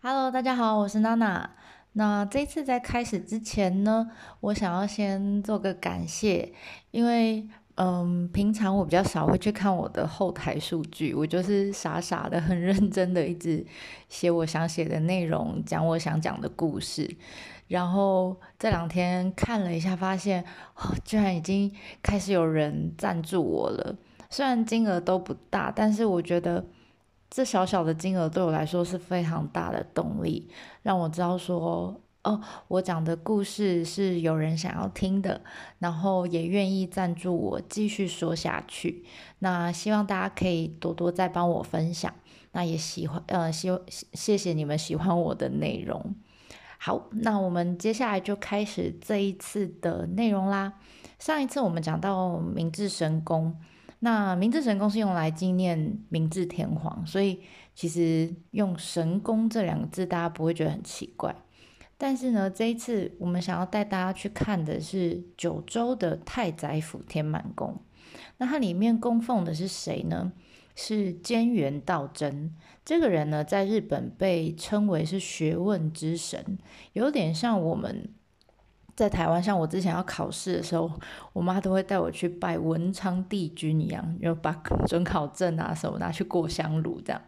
Hello，大家好，我是娜娜。那这次在开始之前呢，我想要先做个感谢，因为嗯，平常我比较少会去看我的后台数据，我就是傻傻的、很认真的一直写我想写的内容，讲我想讲的故事。然后这两天看了一下，发现，居然已经开始有人赞助我了。虽然金额都不大，但是我觉得。这小小的金额对我来说是非常大的动力，让我知道说，哦，我讲的故事是有人想要听的，然后也愿意赞助我继续说下去。那希望大家可以多多再帮我分享，那也喜欢，呃，希谢谢你们喜欢我的内容。好，那我们接下来就开始这一次的内容啦。上一次我们讲到明治神宫。那明治神宫是用来纪念明治天皇，所以其实用神宫这两个字，大家不会觉得很奇怪。但是呢，这一次我们想要带大家去看的是九州的太宰府天满宫。那它里面供奉的是谁呢？是菅原道真。这个人呢，在日本被称为是学问之神，有点像我们。在台湾，像我之前要考试的时候，我妈都会带我去拜文昌帝君一样，就把 准考证啊什么拿去过香炉这样。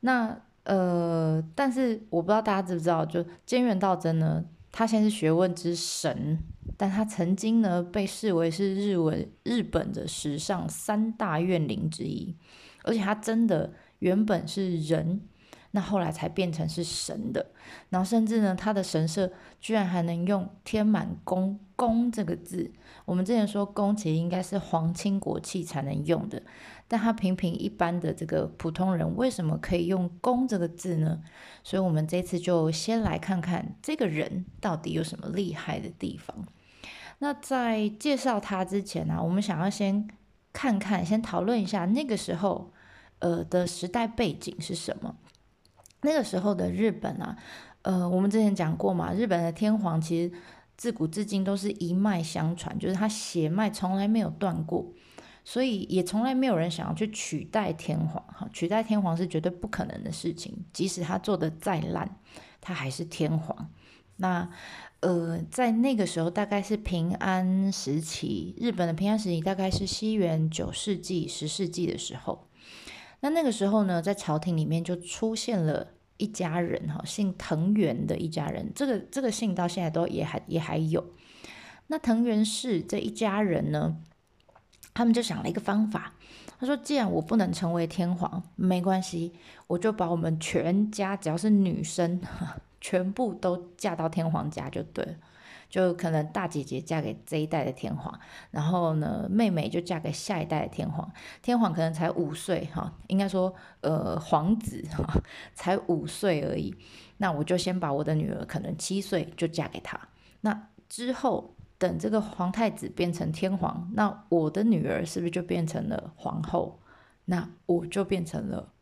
那呃，但是我不知道大家知不知道，就菅原道真呢，他现在是学问之神，但他曾经呢被视为是日文日本的史上三大怨灵之一，而且他真的原本是人。那后来才变成是神的，然后甚至呢，他的神社居然还能用“天满宫”“宫”这个字。我们之前说“宫”其实应该是皇亲国戚才能用的，但他平平一般的这个普通人为什么可以用“宫”这个字呢？所以，我们这次就先来看看这个人到底有什么厉害的地方。那在介绍他之前呢，我们想要先看看，先讨论一下那个时候，呃的时代背景是什么。那个时候的日本啊，呃，我们之前讲过嘛，日本的天皇其实自古至今都是一脉相传，就是他血脉从来没有断过，所以也从来没有人想要去取代天皇哈，取代天皇是绝对不可能的事情，即使他做的再烂，他还是天皇。那呃，在那个时候大概是平安时期，日本的平安时期大概是西元九世纪、十世纪的时候。那那个时候呢，在朝廷里面就出现了一家人哈，姓藤原的一家人，这个这个姓到现在都也还也还有。那藤原氏这一家人呢，他们就想了一个方法，他说：既然我不能成为天皇，没关系，我就把我们全家只要是女生，全部都嫁到天皇家就对了。就可能大姐姐嫁给这一代的天皇，然后呢，妹妹就嫁给下一代的天皇。天皇可能才五岁哈，应该说呃皇子哈才五岁而已。那我就先把我的女儿可能七岁就嫁给他。那之后等这个皇太子变成天皇，那我的女儿是不是就变成了皇后？那我就变成了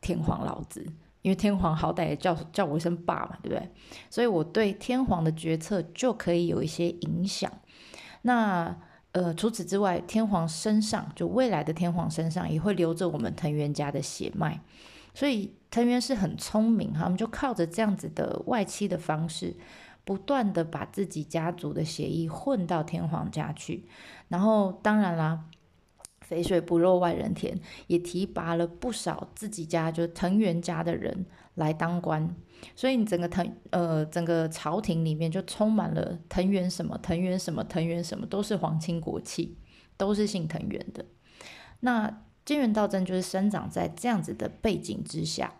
天皇老子。因为天皇好歹也叫叫我一声爸嘛，对不对？所以我对天皇的决策就可以有一些影响。那呃，除此之外，天皇身上就未来的天皇身上也会留着我们藤原家的血脉。所以藤原是很聪明，他们就靠着这样子的外戚的方式，不断的把自己家族的血裔混到天皇家去。然后当然啦。肥水不落外人田，也提拔了不少自己家就藤原家的人来当官，所以你整个藤呃整个朝廷里面就充满了藤原什么藤原什么藤原什么，都是皇亲国戚，都是姓藤原的。那金原道真就是生长在这样子的背景之下。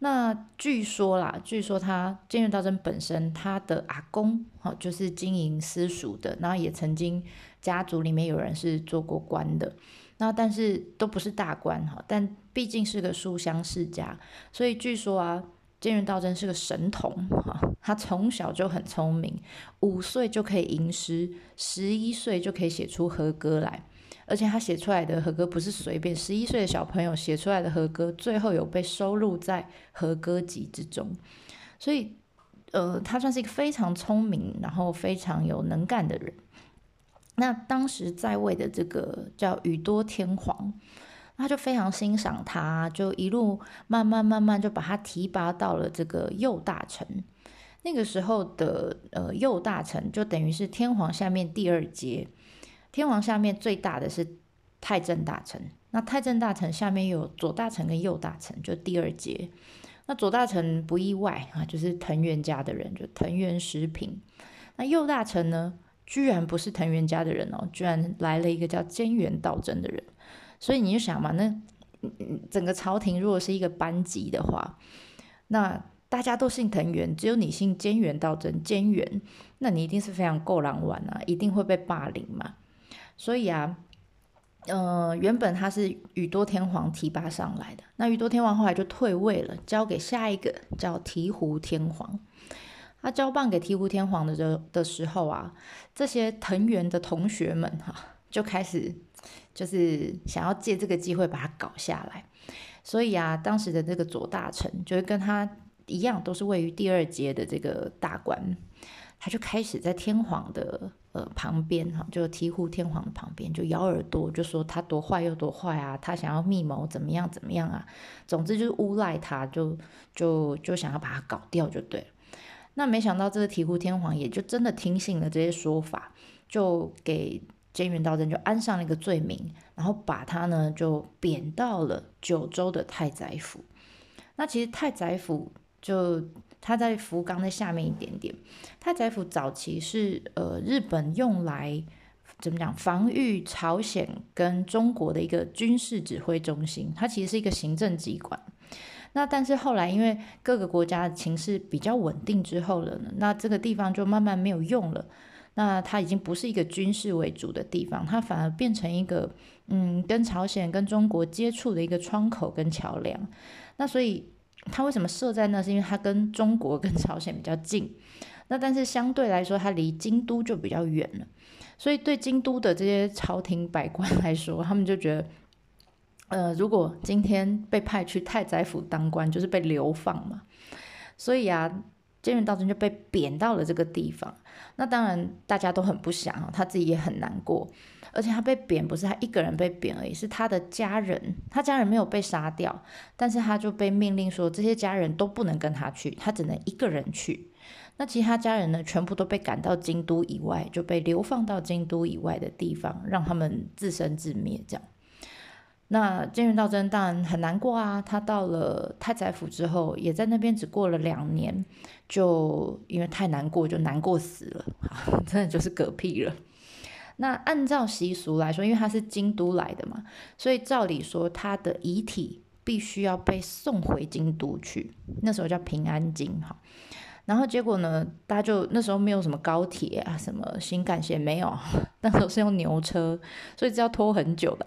那据说啦，据说他菅原道真本身他的阿公哈就是经营私塾的，然后也曾经家族里面有人是做过官的。那但是都不是大官哈，但毕竟是个书香世家，所以据说啊，菅原道真是个神童哈，他从小就很聪明，五岁就可以吟诗，十一岁就可以写出和歌来，而且他写出来的和歌不是随便，十一岁的小朋友写出来的和歌，最后有被收录在和歌集之中，所以呃，他算是一个非常聪明，然后非常有能干的人。那当时在位的这个叫宇多天皇，他就非常欣赏他，就一路慢慢慢慢就把他提拔到了这个右大臣。那个时候的呃右大臣就等于是天皇下面第二阶，天王下面最大的是太政大臣，那太政大臣下面有左大臣跟右大臣，就第二阶。那左大臣不意外啊，就是藤原家的人，就藤原食品。那右大臣呢，居然不是藤原家的人哦，居然来了一个叫菅原道真的人。所以你就想嘛，那整个朝廷如果是一个班级的话，那大家都姓藤原，只有你姓菅原道真，菅原，那你一定是非常够狼玩啊，一定会被霸凌嘛。所以啊。呃，原本他是宇多天皇提拔上来的，那宇多天皇后来就退位了，交给下一个叫醍醐天皇。他交棒给醍醐天皇的的的时候啊，这些藤原的同学们哈，就开始就是想要借这个机会把他搞下来。所以啊，当时的这个左大臣就是跟他一样，都是位于第二阶的这个大官。他就开始在天皇的呃旁边哈，就醍醐天皇的旁边，就咬耳朵，就说他多坏又多坏啊，他想要密谋怎么样怎么样啊，总之就是诬赖他，就就就想要把他搞掉就对了。那没想到这个醍醐天皇也就真的听信了这些说法，就给菅原道真就安上了一个罪名，然后把他呢就贬到了九州的太宰府。那其实太宰府就。它在福冈的下面一点点。太宰府早期是呃日本用来怎么讲防御朝鲜跟中国的一个军事指挥中心，它其实是一个行政机关。那但是后来因为各个国家的情势比较稳定之后了呢，那这个地方就慢慢没有用了。那它已经不是一个军事为主的地方，它反而变成一个嗯跟朝鲜跟中国接触的一个窗口跟桥梁。那所以。它为什么设在那？是因为它跟中国、跟朝鲜比较近，那但是相对来说，它离京都就比较远了。所以对京都的这些朝廷百官来说，他们就觉得，呃，如果今天被派去太宰府当官，就是被流放嘛。所以啊，菅原道真就被贬到了这个地方。那当然大家都很不想，他自己也很难过。而且他被贬不是他一个人被贬而已，是他的家人，他家人没有被杀掉，但是他就被命令说这些家人都不能跟他去，他只能一个人去。那其他家人呢，全部都被赶到京都以外，就被流放到京都以外的地方，让他们自生自灭。这样，那菅原道真当然很难过啊。他到了太宰府之后，也在那边只过了两年，就因为太难过，就难过死了，真的就是嗝屁了。那按照习俗来说，因为他是京都来的嘛，所以照理说他的遗体必须要被送回京都去。那时候叫平安京哈。然后结果呢，大家就那时候没有什么高铁啊，什么新干线没有，那时候是用牛车，所以这要拖很久的。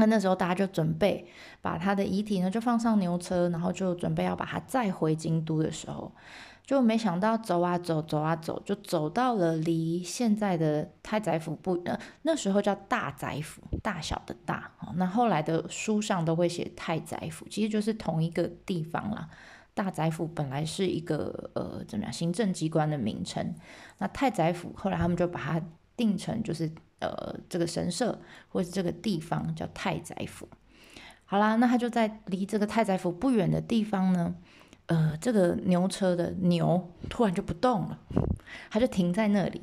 那那时候大家就准备把他的遗体呢，就放上牛车，然后就准备要把他载回京都的时候。就没想到走啊走，走啊走，就走到了离现在的太宰府不呃那时候叫大宰府，大小的大。那后来的书上都会写太宰府，其实就是同一个地方啦。大宰府本来是一个呃怎么样行政机关的名称，那太宰府后来他们就把它定成就是呃这个神社或是这个地方叫太宰府。好啦，那他就在离这个太宰府不远的地方呢。呃，这个牛车的牛突然就不动了，他就停在那里，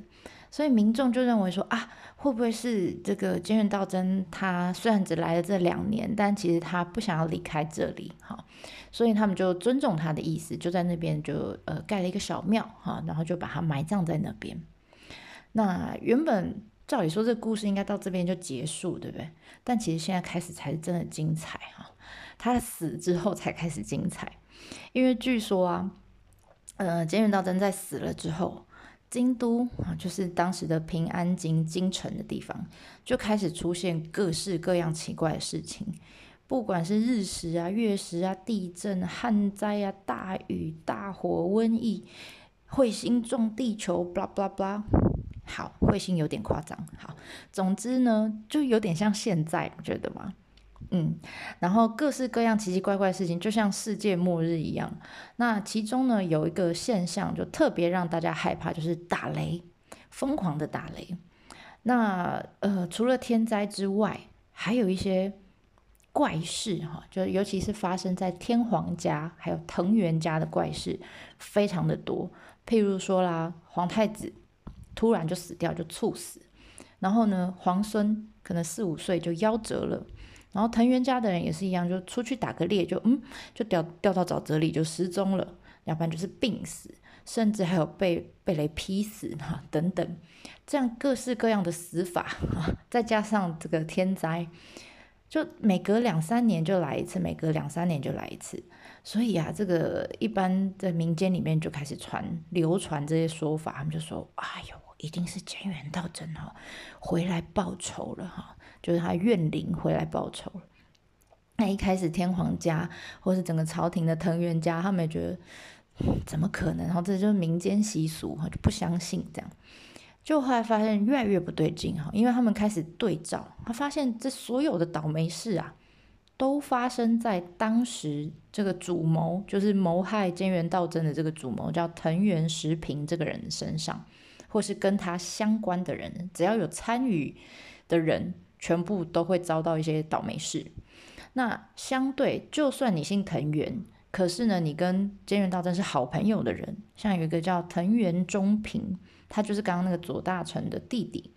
所以民众就认为说啊，会不会是这个菅原道真他虽然只来了这两年，但其实他不想要离开这里，哈，所以他们就尊重他的意思，就在那边就呃盖了一个小庙，哈，然后就把他埋葬在那边。那原本照理说这故事应该到这边就结束，对不对？但其实现在开始才是真的精彩，哈，他死之后才开始精彩。因为据说啊，呃，菅原道真在死了之后，京都啊，就是当时的平安京京城的地方，就开始出现各式各样奇怪的事情，不管是日食啊、月食啊、地震、旱灾啊、大雨、大火、瘟疫、彗星撞地球，blah blah blah。好，彗星有点夸张。好，总之呢，就有点像现在，觉得吗？嗯，然后各式各样奇奇怪怪的事情，就像世界末日一样。那其中呢，有一个现象就特别让大家害怕，就是打雷，疯狂的打雷。那呃，除了天灾之外，还有一些怪事哈，就尤其是发生在天皇家还有藤原家的怪事，非常的多。譬如说啦，皇太子突然就死掉，就猝死，然后呢，皇孙可能四五岁就夭折了，然后藤原家的人也是一样，就出去打个猎，就嗯，就掉掉到沼泽里就失踪了，要不然就是病死，甚至还有被被雷劈死哈等等，这样各式各样的死法，再加上这个天灾，就每隔两三年就来一次，每隔两三年就来一次。所以啊，这个一般在民间里面就开始传流传这些说法，他们就说：“哎呦，一定是菅原道真哈回来报仇了哈，就是他怨灵回来报仇了。”那一开始天皇家或是整个朝廷的藤原家，他们也觉得 怎么可能？然后这就是民间习俗哈，就不相信这样。就后来发现越来越不对劲哈，因为他们开始对照，他发现这所有的倒霉事啊。都发生在当时这个主谋，就是谋害菅原道真的这个主谋叫藤原时平这个人身上，或是跟他相关的人，只要有参与的人，全部都会遭到一些倒霉事。那相对，就算你姓藤原，可是呢，你跟菅原道真是好朋友的人，像有一个叫藤原忠平，他就是刚刚那个左大臣的弟弟，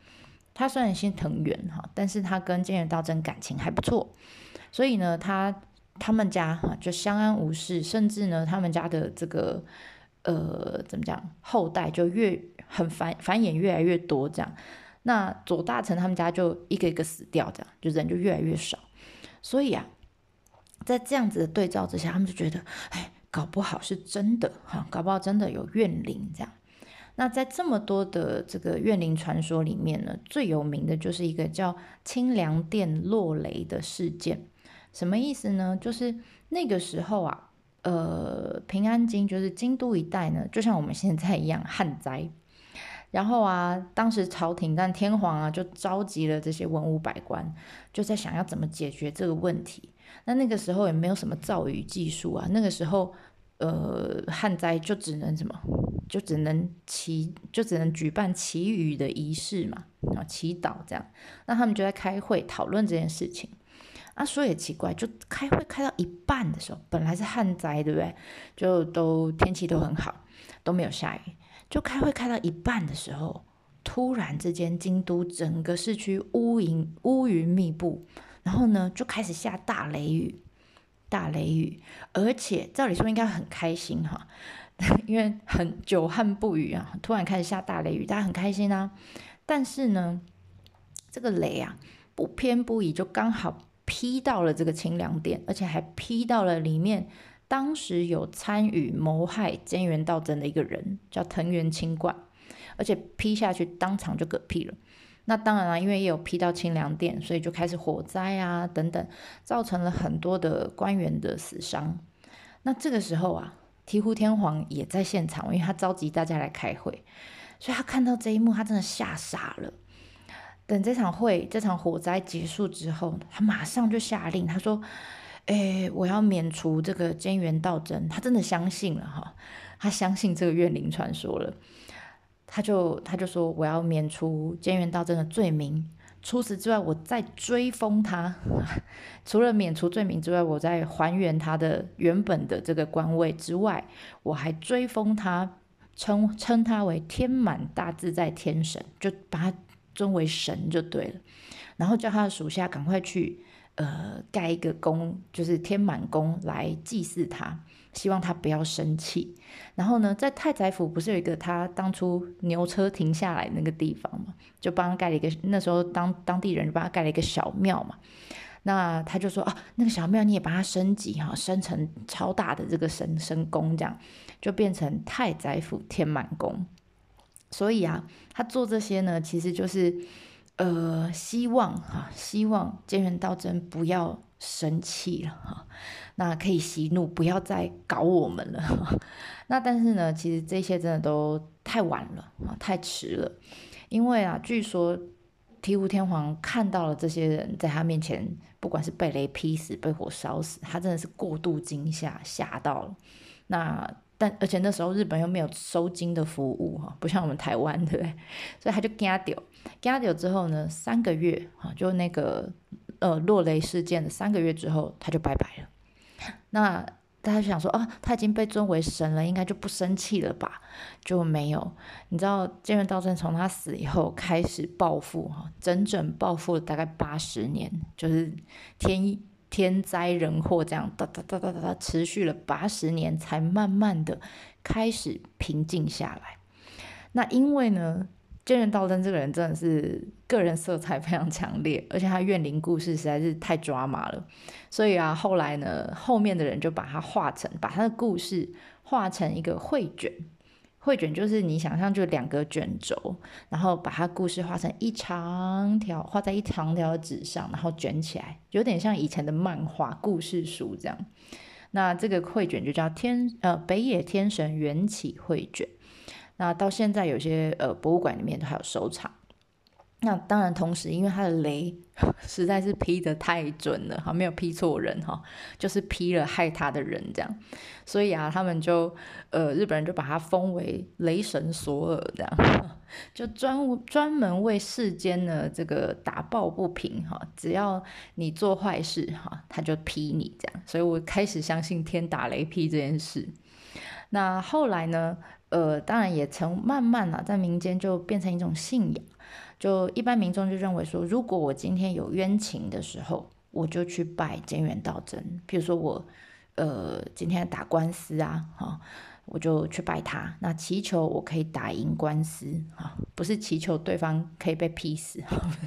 他虽然姓藤原哈，但是他跟菅原道真感情还不错。所以呢，他他们家哈就相安无事，甚至呢，他们家的这个呃怎么讲，后代就越很繁繁衍越来越多这样。那左大臣他们家就一个一个死掉，这样就人就越来越少。所以啊，在这样子的对照之下，他们就觉得，哎，搞不好是真的哈，搞不好真的有怨灵这样。那在这么多的这个怨灵传说里面呢，最有名的就是一个叫清凉殿落雷的事件。什么意思呢？就是那个时候啊，呃，平安京就是京都一带呢，就像我们现在一样旱灾。然后啊，当时朝廷跟天皇啊，就召集了这些文武百官，就在想要怎么解决这个问题。那那个时候也没有什么造雨技术啊，那个时候，呃，旱灾就只能什么，就只能祈，就只能举办祈雨的仪式嘛，啊，祈祷这样。那他们就在开会讨论这件事情。啊，说也奇怪，就开会开到一半的时候，本来是旱灾，对不对？就都天气都很好，都没有下雨。就开会开到一半的时候，突然之间，京都整个市区乌云乌云密布，然后呢，就开始下大雷雨，大雷雨。而且照理说应该很开心哈，因为很久旱不雨啊，突然开始下大雷雨，大家很开心啊。但是呢，这个雷啊，不偏不倚，就刚好。批到了这个清凉殿，而且还批到了里面当时有参与谋害菅原道真的一个人，叫藤原清冠，而且批下去当场就嗝屁了。那当然了，因为也有批到清凉殿，所以就开始火灾啊等等，造成了很多的官员的死伤。那这个时候啊，醍醐天皇也在现场，因为他召集大家来开会，所以他看到这一幕，他真的吓傻了。等这场会、这场火灾结束之后，他马上就下令，他说：“哎，我要免除这个菅原道真。”他真的相信了哈，他相信这个怨灵传说了。他就他就说：“我要免除菅原道真的罪名。除此之外，我再追封他。除了免除罪名之外，我在还原他的原本的这个官位之外，我还追封他，称称他为天满大自在天神，就把他。”尊为神就对了，然后叫他的属下赶快去，呃，盖一个宫，就是天满宫来祭祀他，希望他不要生气。然后呢，在太宰府不是有一个他当初牛车停下来那个地方嘛，就帮他盖了一个，那时候当当地人就帮他盖了一个小庙嘛。那他就说啊，那个小庙你也把它升级哈，升成超大的这个神神宫，这样就变成太宰府天满宫。所以啊，他做这些呢，其实就是，呃，希望哈，希望菅原道真不要生气了哈，那可以息怒，不要再搞我们了。那但是呢，其实这些真的都太晚了啊，太迟了。因为啊，据说醍醐天皇看到了这些人在他面前，不管是被雷劈死、被火烧死，他真的是过度惊吓，吓到了。那。但而且那时候日本又没有收金的服务哈，不像我们台湾对不对？所以他就惊掉，惊掉之后呢，三个月哈，就那个呃落雷事件的三个月之后，他就拜拜了。那大家想说啊，他已经被尊为神了，应该就不生气了吧？就没有。你知道菅原道真从他死以后开始报复哈，整整报复了大概八十年，就是天天灾人祸这样哒哒哒哒哒哒持续了八十年，才慢慢的开始平静下来。那因为呢？菅原道真这个人真的是个人色彩非常强烈，而且他怨灵故事实在是太抓马了，所以啊，后来呢，后面的人就把它画成，把他的故事画成一个绘卷。绘卷就是你想象就两个卷轴，然后把它故事画成一长条，画在一长条纸上，然后卷起来，有点像以前的漫画故事书这样。那这个绘卷就叫天呃北野天神缘起绘卷。那到现在有些呃博物馆里面都还有收藏。那当然，同时因为他的雷 实在是劈得太准了，哈，没有劈错人哈，就是劈了害他的人这样，所以啊，他们就呃日本人就把他封为雷神索尔这样，就专专门为世间呢这个打抱不平哈，只要你做坏事哈，他就劈你这样，所以我开始相信天打雷劈这件事。那后来呢？呃，当然也曾慢慢啊，在民间就变成一种信仰，就一般民众就认为说，如果我今天有冤情的时候，我就去拜菅原道真。比如说我，呃，今天打官司啊，哈，我就去拜他，那祈求我可以打赢官司啊，不是祈求对方可以被劈死，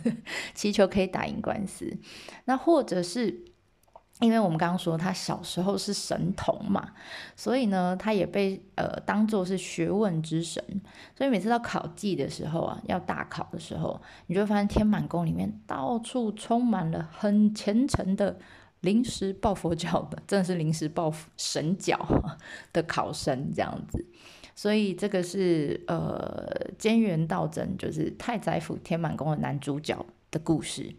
祈求可以打赢官司，那或者是。因为我们刚刚说他小时候是神童嘛，所以呢，他也被呃当做是学问之神。所以每次到考季的时候啊，要大考的时候，你就会发现天满宫里面到处充满了很虔诚的临时抱佛脚的，真的是临时抱神脚 的考生这样子。所以这个是呃菅原道真，就是太宰府天满宫的男主角的故事。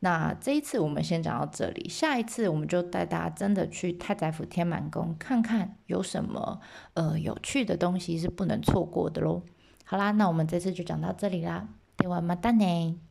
那这一次我们先讲到这里，下一次我们就带大家真的去太宰府天满宫看看有什么呃有趣的东西是不能错过的喽。好啦，那我们这次就讲到这里啦，ではまたね。